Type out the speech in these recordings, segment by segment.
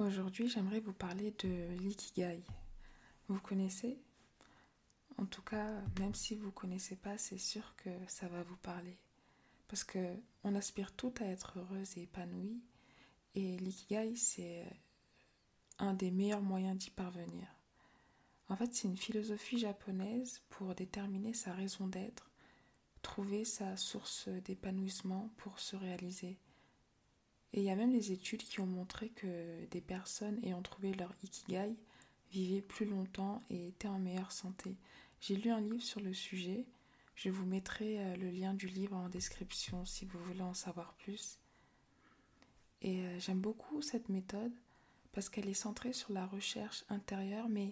Aujourd'hui, j'aimerais vous parler de l'ikigai. Vous connaissez? En tout cas, même si vous ne connaissez pas, c'est sûr que ça va vous parler. Parce que on aspire tout à être heureuse et épanouie. Et l'ikigai, c'est un des meilleurs moyens d'y parvenir. En fait, c'est une philosophie japonaise pour déterminer sa raison d'être, trouver sa source d'épanouissement pour se réaliser. Et il y a même des études qui ont montré que des personnes ayant trouvé leur ikigai vivaient plus longtemps et étaient en meilleure santé. J'ai lu un livre sur le sujet. Je vous mettrai euh, le lien du livre en description si vous voulez en savoir plus. Et euh, j'aime beaucoup cette méthode parce qu'elle est centrée sur la recherche intérieure, mais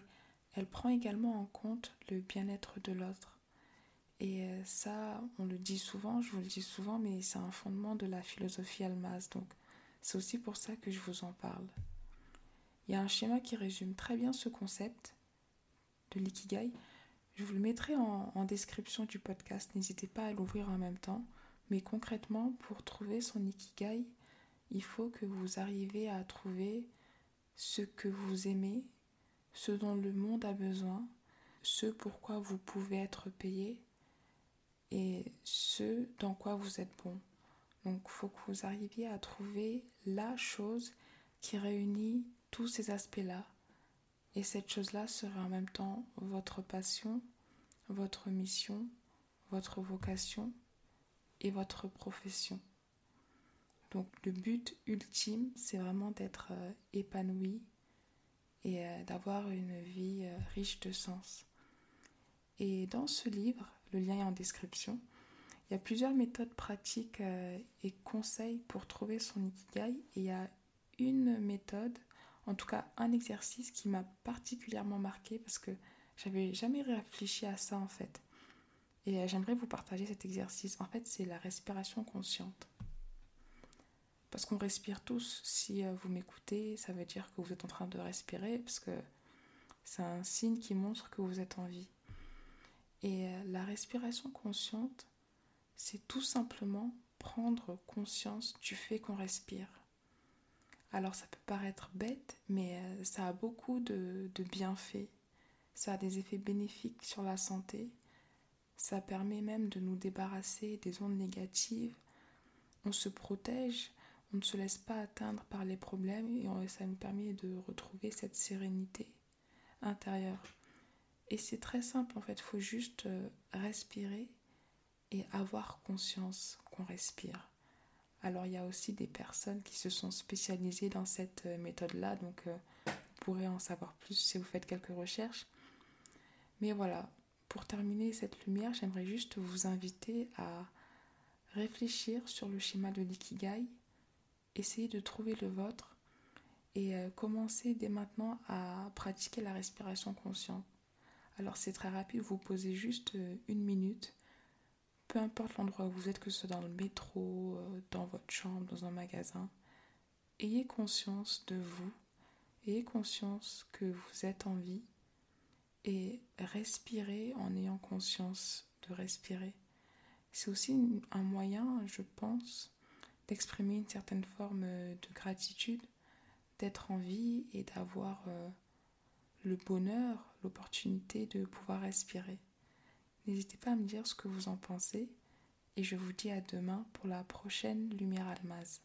elle prend également en compte le bien-être de l'autre. Et euh, ça, on le dit souvent, je vous le dis souvent, mais c'est un fondement de la philosophie almaz. Donc, c'est aussi pour ça que je vous en parle. Il y a un schéma qui résume très bien ce concept de l'ikigai. Je vous le mettrai en, description du podcast. N'hésitez pas à l'ouvrir en même temps. Mais concrètement, pour trouver son ikigai, il faut que vous arriviez à trouver ce que vous aimez, ce dont le monde a besoin, ce pour quoi vous pouvez être payé et ce dans quoi vous êtes bon. Donc il faut que vous arriviez à trouver la chose qui réunit tous ces aspects-là. Et cette chose-là serait en même temps votre passion, votre mission, votre vocation et votre profession. Donc le but ultime, c'est vraiment d'être euh, épanoui et euh, d'avoir une vie euh, riche de sens. Et dans ce livre, le lien est en description, il y a plusieurs méthodes pratiques euh, et conseils pour trouver son ikigai. Et il y a une méthode, en tout cas un exercice qui m'a particulièrement marqué parce que j'avais jamais réfléchi à ça en fait. Et euh, j'aimerais vous partager cet exercice. En fait, c'est la respiration consciente. Parce qu'on respire tous. Si euh, vous m'écoutez, ça veut dire que vous êtes en train de respirer parce que c'est un signe qui montre que vous êtes en vie. Et la respiration consciente, c'est tout simplement prendre conscience du fait qu'on respire. Alors ça peut paraître bête, mais euh, ça a beaucoup de, bienfaits. Ça a des effets bénéfiques sur la santé. Ça permet même de nous débarrasser des ondes négatives. On se protège, on ne se laisse pas atteindre par les problèmes et ça nous permet de retrouver cette sérénité intérieure. Et c'est très simple en fait, il faut juste euh, respirer et avoir conscience qu'on respire. Alors il y a aussi des personnes qui se sont spécialisées dans cette euh, méthode-là, donc euh, vous pourrez en savoir plus si vous faites quelques recherches. Mais voilà, pour terminer cette lumière, j'aimerais juste vous inviter à réfléchir sur le schéma de l'ikigai, essayer de trouver le vôtre et euh, commencer dès maintenant à pratiquer la respiration consciente. Alors c'est très rapide, vous posez juste une minute peu importe l'endroit où vous êtes, que ce soit dans le métro, euh, dans votre chambre, dans un magasin, ayez conscience de vous, ayez conscience que vous êtes en vie et respirez en ayant conscience de respirer. C'est aussi un moyen, je pense, d'exprimer une certaine forme euh, de gratitude, d'être en vie et d'avoir euh, le bonheur, l'opportunité de pouvoir respirer. N'hésitez pas à me dire ce que vous en pensez et je vous dis à demain pour la prochaine Lumière Almaz.